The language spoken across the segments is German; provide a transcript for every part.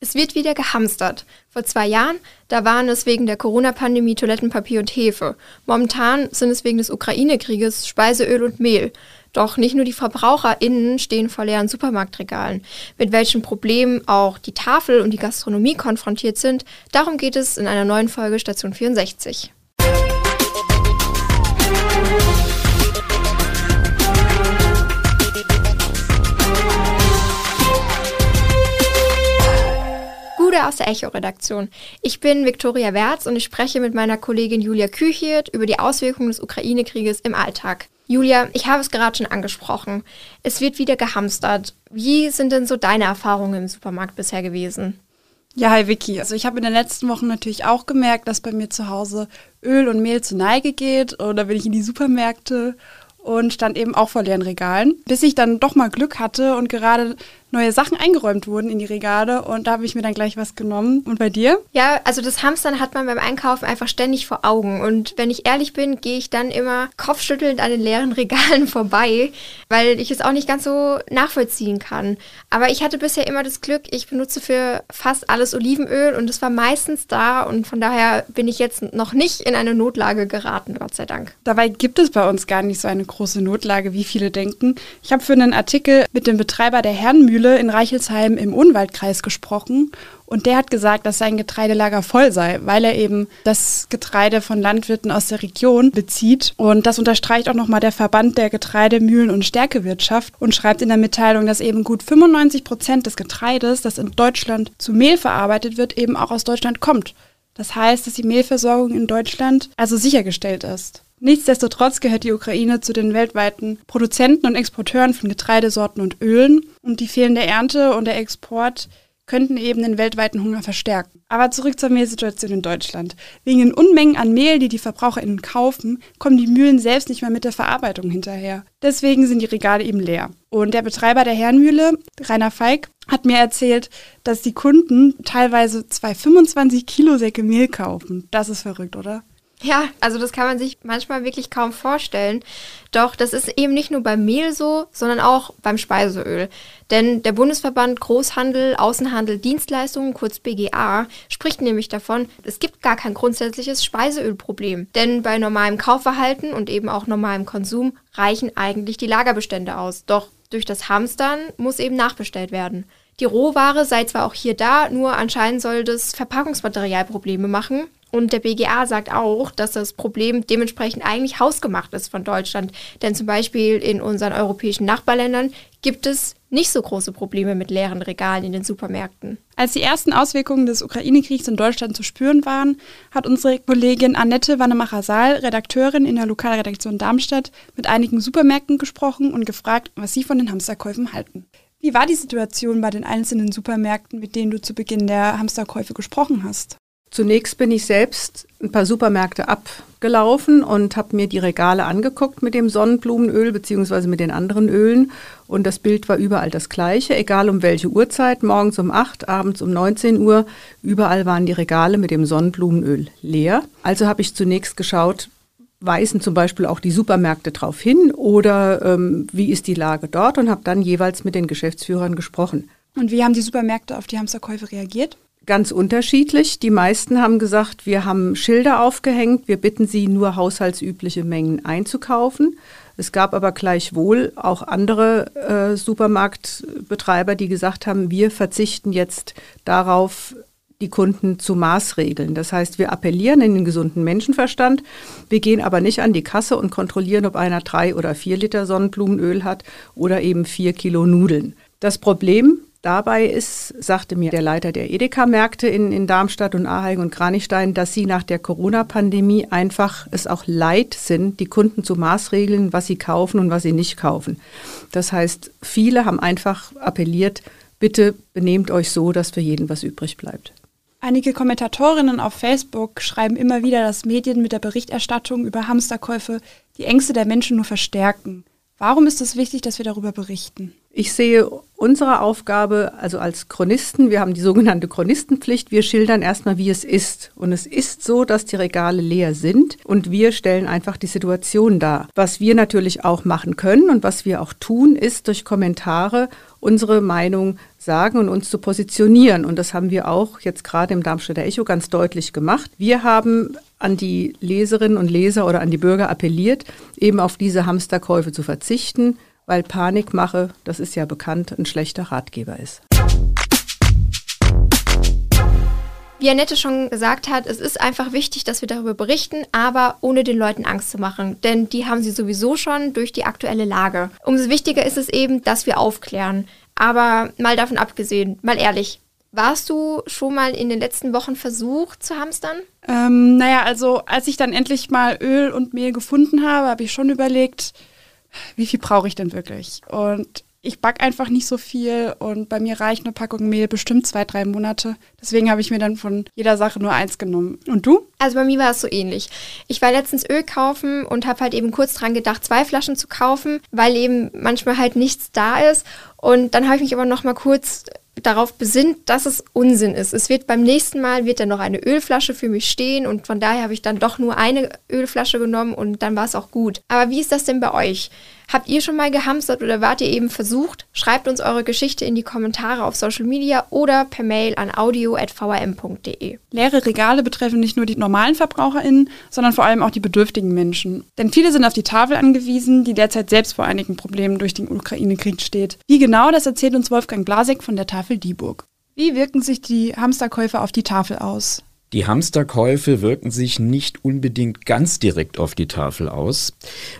Es wird wieder gehamstert. Vor zwei Jahren, da waren es wegen der Corona-Pandemie Toilettenpapier und Hefe. Momentan sind es wegen des Ukraine-Krieges Speiseöl und Mehl. Doch nicht nur die VerbraucherInnen stehen vor leeren Supermarktregalen. Mit welchen Problemen auch die Tafel und die Gastronomie konfrontiert sind, darum geht es in einer neuen Folge Station 64. Gude aus der Echo-Redaktion. Ich bin Viktoria Werz und ich spreche mit meiner Kollegin Julia Küchiert über die Auswirkungen des Ukraine-Krieges im Alltag. Julia, ich habe es gerade schon angesprochen. Es wird wieder gehamstert. Wie sind denn so deine Erfahrungen im Supermarkt bisher gewesen? Ja, hi Vicky. Also ich habe in den letzten Wochen natürlich auch gemerkt, dass bei mir zu Hause Öl und Mehl zu Neige geht. Und da bin ich in die Supermärkte und stand eben auch vor leeren Regalen, bis ich dann doch mal Glück hatte und gerade neue Sachen eingeräumt wurden in die Regale und da habe ich mir dann gleich was genommen. Und bei dir? Ja, also das Hamstern hat man beim Einkaufen einfach ständig vor Augen und wenn ich ehrlich bin, gehe ich dann immer kopfschüttelnd an den leeren Regalen vorbei, weil ich es auch nicht ganz so nachvollziehen kann. Aber ich hatte bisher immer das Glück, ich benutze für fast alles Olivenöl und es war meistens da und von daher bin ich jetzt noch nicht in eine Notlage geraten, Gott sei Dank. Dabei gibt es bei uns gar nicht so eine große Notlage, wie viele denken. Ich habe für einen Artikel mit dem Betreiber der Herrenmühle Mühle in Reichelsheim im Unwaldkreis gesprochen und der hat gesagt, dass sein Getreidelager voll sei, weil er eben das Getreide von Landwirten aus der Region bezieht. Und das unterstreicht auch nochmal der Verband der Getreidemühlen- und Stärkewirtschaft und schreibt in der Mitteilung, dass eben gut 95 Prozent des Getreides, das in Deutschland zu Mehl verarbeitet wird, eben auch aus Deutschland kommt. Das heißt, dass die Mehlversorgung in Deutschland also sichergestellt ist. Nichtsdestotrotz gehört die Ukraine zu den weltweiten Produzenten und Exporteuren von Getreidesorten und Ölen und die fehlende Ernte und der Export könnten eben den weltweiten Hunger verstärken. Aber zurück zur Mehlsituation in Deutschland. Wegen den Unmengen an Mehl, die die VerbraucherInnen kaufen, kommen die Mühlen selbst nicht mehr mit der Verarbeitung hinterher. Deswegen sind die Regale eben leer. Und der Betreiber der Herrenmühle, Rainer Feig, hat mir erzählt, dass die Kunden teilweise zwei 25 Kilo Säcke Mehl kaufen. Das ist verrückt, oder? Ja, also das kann man sich manchmal wirklich kaum vorstellen. Doch das ist eben nicht nur beim Mehl so, sondern auch beim Speiseöl. Denn der Bundesverband Großhandel, Außenhandel, Dienstleistungen, kurz BGA, spricht nämlich davon, es gibt gar kein grundsätzliches Speiseölproblem. Denn bei normalem Kaufverhalten und eben auch normalem Konsum reichen eigentlich die Lagerbestände aus. Doch durch das Hamstern muss eben nachbestellt werden. Die Rohware sei zwar auch hier da, nur anscheinend soll das Verpackungsmaterial Probleme machen. Und der BGA sagt auch, dass das Problem dementsprechend eigentlich hausgemacht ist von Deutschland. Denn zum Beispiel in unseren europäischen Nachbarländern gibt es nicht so große Probleme mit leeren Regalen in den Supermärkten. Als die ersten Auswirkungen des Ukraine-Kriegs in Deutschland zu spüren waren, hat unsere Kollegin Annette Wannemacher-Saal, Redakteurin in der Lokalredaktion Darmstadt, mit einigen Supermärkten gesprochen und gefragt, was sie von den Hamsterkäufen halten. Wie war die Situation bei den einzelnen Supermärkten, mit denen du zu Beginn der Hamsterkäufe gesprochen hast? Zunächst bin ich selbst ein paar Supermärkte abgelaufen und habe mir die Regale angeguckt mit dem Sonnenblumenöl beziehungsweise mit den anderen Ölen. Und das Bild war überall das gleiche, egal um welche Uhrzeit, morgens um 8, abends um 19 Uhr. Überall waren die Regale mit dem Sonnenblumenöl leer. Also habe ich zunächst geschaut, weisen zum Beispiel auch die Supermärkte darauf hin oder ähm, wie ist die Lage dort und habe dann jeweils mit den Geschäftsführern gesprochen. Und wie haben die Supermärkte auf die Hamsterkäufe reagiert? Ganz unterschiedlich. Die meisten haben gesagt, wir haben Schilder aufgehängt, wir bitten Sie nur haushaltsübliche Mengen einzukaufen. Es gab aber gleichwohl auch andere äh, Supermarktbetreiber, die gesagt haben, wir verzichten jetzt darauf, die Kunden zu maßregeln. Das heißt, wir appellieren in den gesunden Menschenverstand. Wir gehen aber nicht an die Kasse und kontrollieren, ob einer drei oder vier Liter Sonnenblumenöl hat oder eben vier Kilo Nudeln. Das Problem Dabei ist, sagte mir der Leiter der Edeka-Märkte in, in Darmstadt und Aheigen und Kranichstein, dass sie nach der Corona-Pandemie einfach es auch leid sind, die Kunden zu maßregeln, was sie kaufen und was sie nicht kaufen. Das heißt, viele haben einfach appelliert, bitte benehmt euch so, dass für jeden was übrig bleibt. Einige Kommentatorinnen auf Facebook schreiben immer wieder, dass Medien mit der Berichterstattung über Hamsterkäufe die Ängste der Menschen nur verstärken. Warum ist es wichtig, dass wir darüber berichten? Ich sehe unsere Aufgabe, also als Chronisten, wir haben die sogenannte Chronistenpflicht, wir schildern erstmal, wie es ist. Und es ist so, dass die Regale leer sind und wir stellen einfach die Situation dar. Was wir natürlich auch machen können und was wir auch tun, ist durch Kommentare unsere Meinung sagen und uns zu positionieren. Und das haben wir auch jetzt gerade im Darmstädter Echo ganz deutlich gemacht. Wir haben an die Leserinnen und Leser oder an die Bürger appelliert, eben auf diese Hamsterkäufe zu verzichten, weil Panikmache, das ist ja bekannt, ein schlechter Ratgeber ist. Wie Annette schon gesagt hat, es ist einfach wichtig, dass wir darüber berichten, aber ohne den Leuten Angst zu machen, denn die haben sie sowieso schon durch die aktuelle Lage. Umso wichtiger ist es eben, dass wir aufklären. Aber mal davon abgesehen, mal ehrlich, warst du schon mal in den letzten Wochen versucht zu hamstern? Ähm, naja, also als ich dann endlich mal Öl und Mehl gefunden habe, habe ich schon überlegt, wie viel brauche ich denn wirklich? Und ich backe einfach nicht so viel und bei mir reicht eine Packung Mehl bestimmt zwei, drei Monate. Deswegen habe ich mir dann von jeder Sache nur eins genommen. Und du? Also bei mir war es so ähnlich. Ich war letztens Öl kaufen und habe halt eben kurz dran gedacht, zwei Flaschen zu kaufen, weil eben manchmal halt nichts da ist. Und dann habe ich mich aber noch mal kurz darauf besinnt, dass es Unsinn ist. Es wird beim nächsten Mal wird dann noch eine Ölflasche für mich stehen und von daher habe ich dann doch nur eine Ölflasche genommen und dann war es auch gut. Aber wie ist das denn bei euch? Habt ihr schon mal gehamstert oder wart ihr eben versucht? Schreibt uns eure Geschichte in die Kommentare auf Social Media oder per Mail an audio.vrm.de. Leere Regale betreffen nicht nur die normalen VerbraucherInnen, sondern vor allem auch die bedürftigen Menschen. Denn viele sind auf die Tafel angewiesen, die derzeit selbst vor einigen Problemen durch den Ukraine-Krieg steht. Wie genau, das erzählt uns Wolfgang Blasek von der Tafel Dieburg. Wie wirken sich die Hamsterkäufe auf die Tafel aus? Die Hamsterkäufe wirken sich nicht unbedingt ganz direkt auf die Tafel aus.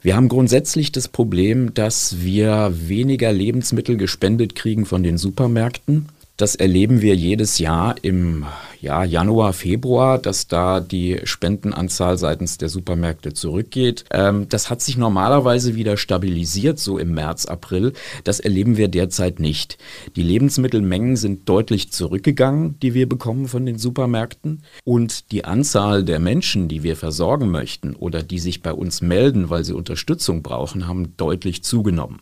Wir haben grundsätzlich das Problem, dass wir weniger Lebensmittel gespendet kriegen von den Supermärkten. Das erleben wir jedes Jahr im ja, Januar, Februar, dass da die Spendenanzahl seitens der Supermärkte zurückgeht. Ähm, das hat sich normalerweise wieder stabilisiert, so im März, April. Das erleben wir derzeit nicht. Die Lebensmittelmengen sind deutlich zurückgegangen, die wir bekommen von den Supermärkten. Und die Anzahl der Menschen, die wir versorgen möchten oder die sich bei uns melden, weil sie Unterstützung brauchen, haben deutlich zugenommen.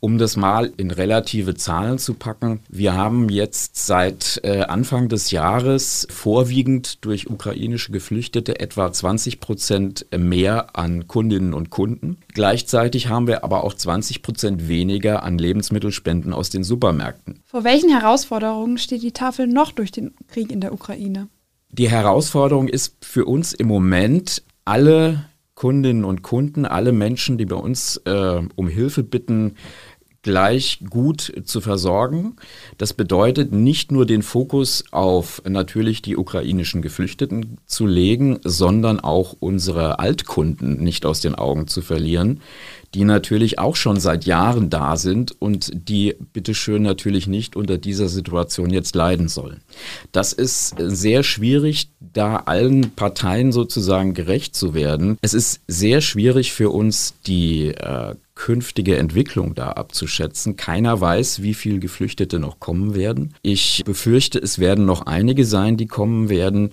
Um das mal in relative Zahlen zu packen, wir haben jetzt seit äh, Anfang des Jahres vorwiegend durch ukrainische Geflüchtete etwa 20 Prozent mehr an Kundinnen und Kunden. Gleichzeitig haben wir aber auch 20 Prozent weniger an Lebensmittelspenden aus den Supermärkten. Vor welchen Herausforderungen steht die Tafel noch durch den Krieg in der Ukraine? Die Herausforderung ist für uns im Moment, alle Kundinnen und Kunden, alle Menschen, die bei uns äh, um Hilfe bitten, gleich gut zu versorgen. Das bedeutet nicht nur den Fokus auf natürlich die ukrainischen Geflüchteten zu legen, sondern auch unsere Altkunden nicht aus den Augen zu verlieren, die natürlich auch schon seit Jahren da sind und die bitteschön natürlich nicht unter dieser Situation jetzt leiden sollen. Das ist sehr schwierig, da allen Parteien sozusagen gerecht zu werden. Es ist sehr schwierig für uns, die äh, künftige Entwicklung da abzuschätzen. Keiner weiß, wie viele Geflüchtete noch kommen werden. Ich befürchte, es werden noch einige sein, die kommen werden,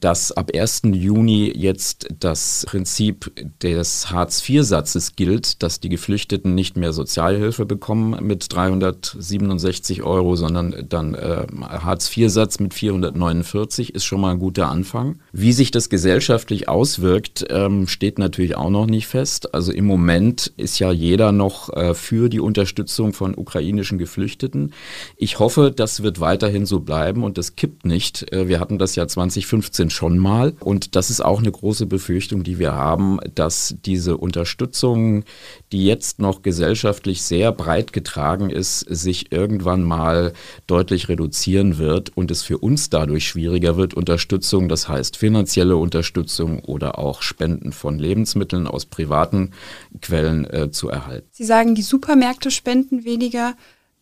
dass ab 1. Juni jetzt das Prinzip des Hartz-IV-Satzes gilt, dass die Geflüchteten nicht mehr Sozialhilfe bekommen mit 367 Euro, sondern dann äh, Hartz-IV-Satz mit 449 ist schon mal ein guter Anfang. Wie sich das gesellschaftlich auswirkt, ähm, steht natürlich auch noch nicht fest. Also im Moment ist ja jeder noch äh, für die Unterstützung von ukrainischen Geflüchteten. Ich hoffe, das wird weiterhin so bleiben und das kippt nicht. Äh, wir hatten das ja 2015 schon mal und das ist auch eine große Befürchtung, die wir haben, dass diese Unterstützung, die jetzt noch gesellschaftlich sehr breit getragen ist, sich irgendwann mal deutlich reduzieren wird und es für uns dadurch schwieriger wird, Unterstützung, das heißt finanzielle Unterstützung oder auch Spenden von Lebensmitteln aus privaten Quellen äh, zu erhalten. Sie sagen, die Supermärkte spenden weniger.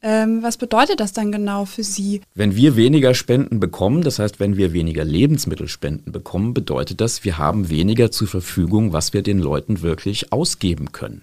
Ähm, was bedeutet das dann genau für Sie? Wenn wir weniger Spenden bekommen, das heißt, wenn wir weniger Lebensmittelspenden bekommen, bedeutet das, wir haben weniger zur Verfügung, was wir den Leuten wirklich ausgeben können.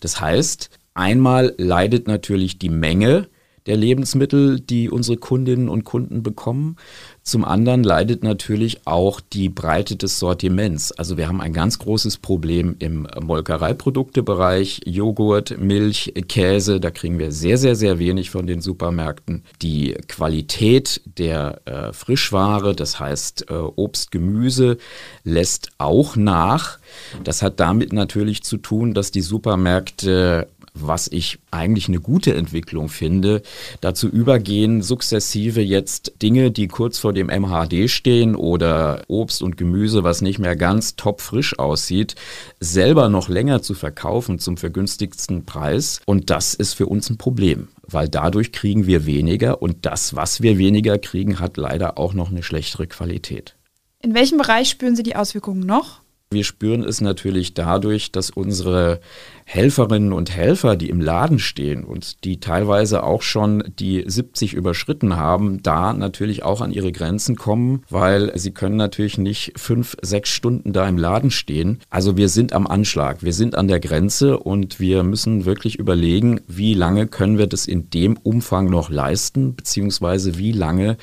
Das heißt, einmal leidet natürlich die Menge der Lebensmittel, die unsere Kundinnen und Kunden bekommen. Zum anderen leidet natürlich auch die Breite des Sortiments. Also wir haben ein ganz großes Problem im Molkereiproduktebereich, Joghurt, Milch, Käse, da kriegen wir sehr, sehr, sehr wenig von den Supermärkten. Die Qualität der äh, Frischware, das heißt äh, Obst, Gemüse, lässt auch nach. Das hat damit natürlich zu tun, dass die Supermärkte was ich eigentlich eine gute Entwicklung finde, dazu übergehen, sukzessive jetzt Dinge, die kurz vor dem MHD stehen oder Obst und Gemüse, was nicht mehr ganz topfrisch aussieht, selber noch länger zu verkaufen zum vergünstigsten Preis. Und das ist für uns ein Problem, weil dadurch kriegen wir weniger und das, was wir weniger kriegen, hat leider auch noch eine schlechtere Qualität. In welchem Bereich spüren Sie die Auswirkungen noch? Wir spüren es natürlich dadurch, dass unsere Helferinnen und Helfer, die im Laden stehen und die teilweise auch schon die 70 überschritten haben, da natürlich auch an ihre Grenzen kommen, weil sie können natürlich nicht fünf, sechs Stunden da im Laden stehen. Also wir sind am Anschlag, wir sind an der Grenze und wir müssen wirklich überlegen, wie lange können wir das in dem Umfang noch leisten, beziehungsweise wie lange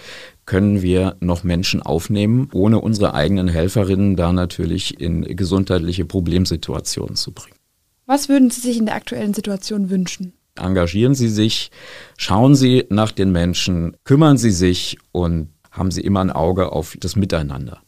können wir noch Menschen aufnehmen, ohne unsere eigenen Helferinnen da natürlich in gesundheitliche Problemsituationen zu bringen. Was würden Sie sich in der aktuellen Situation wünschen? Engagieren Sie sich, schauen Sie nach den Menschen, kümmern Sie sich und haben Sie immer ein Auge auf das Miteinander.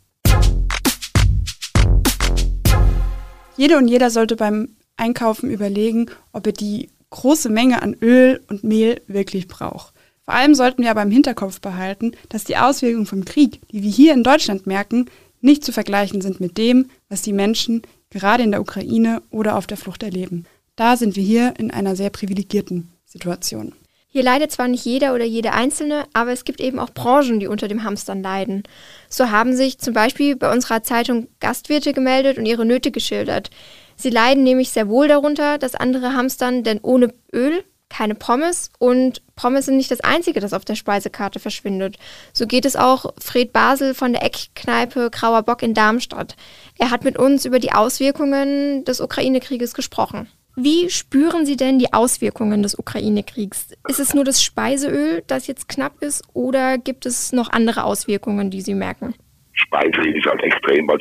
Jede und jeder sollte beim Einkaufen überlegen, ob er die große Menge an Öl und Mehl wirklich braucht. Vor allem sollten wir aber im Hinterkopf behalten, dass die Auswirkungen vom Krieg, die wir hier in Deutschland merken, nicht zu vergleichen sind mit dem, was die Menschen gerade in der Ukraine oder auf der Flucht erleben. Da sind wir hier in einer sehr privilegierten Situation. Hier leidet zwar nicht jeder oder jede Einzelne, aber es gibt eben auch Branchen, die unter dem Hamstern leiden. So haben sich zum Beispiel bei unserer Zeitung Gastwirte gemeldet und ihre Nöte geschildert. Sie leiden nämlich sehr wohl darunter, dass andere hamstern, denn ohne Öl keine Pommes und Pommes sind nicht das Einzige, das auf der Speisekarte verschwindet. So geht es auch Fred Basel von der Eckkneipe Grauer Bock in Darmstadt. Er hat mit uns über die Auswirkungen des Ukraine-Krieges gesprochen. Wie spüren Sie denn die Auswirkungen des Ukraine-Kriegs? Ist es nur das Speiseöl, das jetzt knapp ist, oder gibt es noch andere Auswirkungen, die Sie merken? Speiseöl ist halt extrem, weil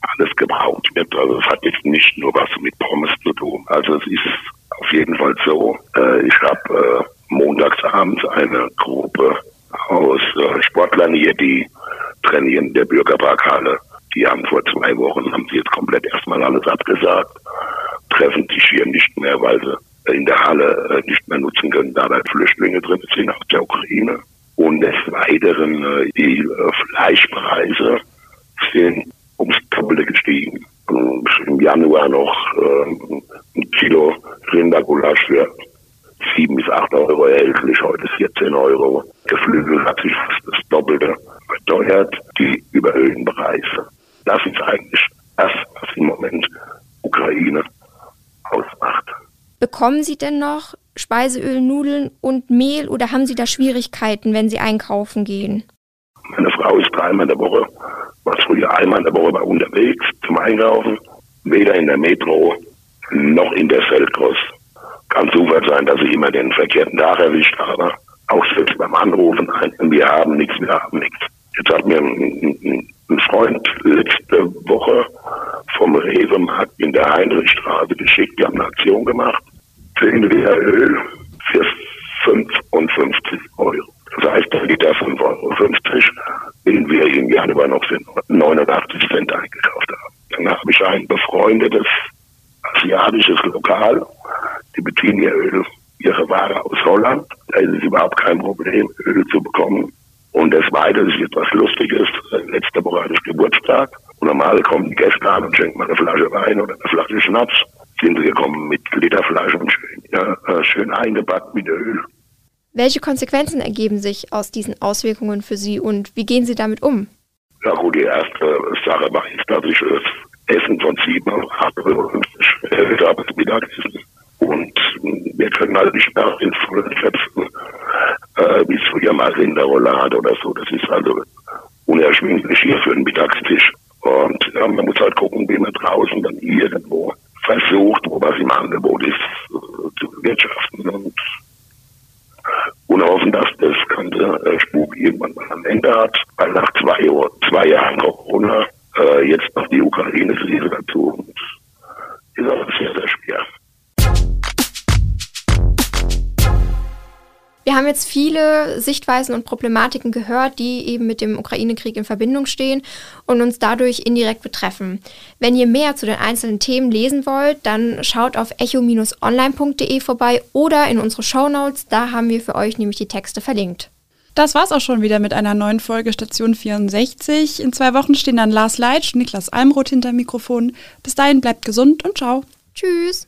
alles gebraucht wird. Also es hat jetzt nicht nur was mit Pommes zu tun. Also es ist auf jeden Fall so. Äh, ich habe äh, montagsabends eine Gruppe aus äh, Sportlern hier, die trainieren in der Bürgerparkhalle. Die haben vor zwei Wochen, haben sie jetzt komplett erstmal alles abgesagt, treffen sich hier nicht mehr, weil sie in der Halle äh, nicht mehr nutzen können, da da Flüchtlinge drin sind aus der Ukraine. Und des Weiteren, äh, die äh, Fleischpreise sind ums Doppelte gestiegen. Im Januar noch äh, ein Kilo Rindergulasch für 7 bis 8 Euro erhältlich, heute 14 Euro. Geflügel hat sich fast das Doppelte verteuert, die überhöhten Preise. Das ist eigentlich das, was im Moment Ukraine ausmacht. Bekommen Sie denn noch Speiseöl, Nudeln und Mehl oder haben Sie da Schwierigkeiten, wenn Sie einkaufen gehen? Meine Frau ist dreimal in der Woche, war früher einmal in der Woche bei unterwegs zum Einkaufen, weder in der Metro noch in der Feldkross. Kann Zufall sein, dass ich immer den verkehrten Tag erwischt habe. Auch selbst beim Anrufen, wir haben nichts, wir haben nichts. Jetzt hat mir ein, ein Freund letzte Woche vom Rewe-Markt in der Heinrichstraße geschickt, die haben eine Aktion gemacht. 10 Liter Öl für 55 Euro. Das heißt, der Liter 5,50 Euro, den wir im Januar noch für 89 Cent eingekauft haben. Dann habe ich ein befreundetes asiatisches Lokal. Die beziehen ihr Öl, ihre Ware aus Holland. Da ist es überhaupt kein Problem, Öl zu bekommen. Und das Zweite ist etwas Lustiges. Letzte Woche hatte ich Geburtstag. Und normal kommen die Gäste an und schenken mal eine Flasche Wein oder eine Flasche Schnaps. Sind sie gekommen mit Literflaschen schön, ja, äh, schön eingepackt mit Öl. Welche Konsequenzen ergeben sich aus diesen Auswirkungen für Sie und wie gehen Sie damit um? Ja gut, die erste Sache war jetzt, dass ich das Essen von 7 auf 8,50 Euro erhöht habe, das Mittagessen. Und wir können halt nicht mehr in vollen Schöpfen, äh, wie es früher mal Rinderroulade oder so. Das ist also unerschwinglich hier für den Mittagstisch. Und ja, man muss halt gucken, wie man draußen dann irgendwo versucht, wo was im Angebot ist, äh, zu wirtschaften. Und und hoffen, dass das ganze äh, Spuk irgendwann mal am Ende hat, weil nach zwei, zwei Jahren Corona äh, jetzt noch die Ukraine-Krise dazu haben jetzt viele Sichtweisen und Problematiken gehört, die eben mit dem Ukraine-Krieg in Verbindung stehen und uns dadurch indirekt betreffen. Wenn ihr mehr zu den einzelnen Themen lesen wollt, dann schaut auf echo-online.de vorbei oder in unsere Shownotes, da haben wir für euch nämlich die Texte verlinkt. Das war's auch schon wieder mit einer neuen Folge Station 64. In zwei Wochen stehen dann Lars Leitsch und Niklas Almroth hinter Mikrofon. Bis dahin bleibt gesund und ciao. Tschüss.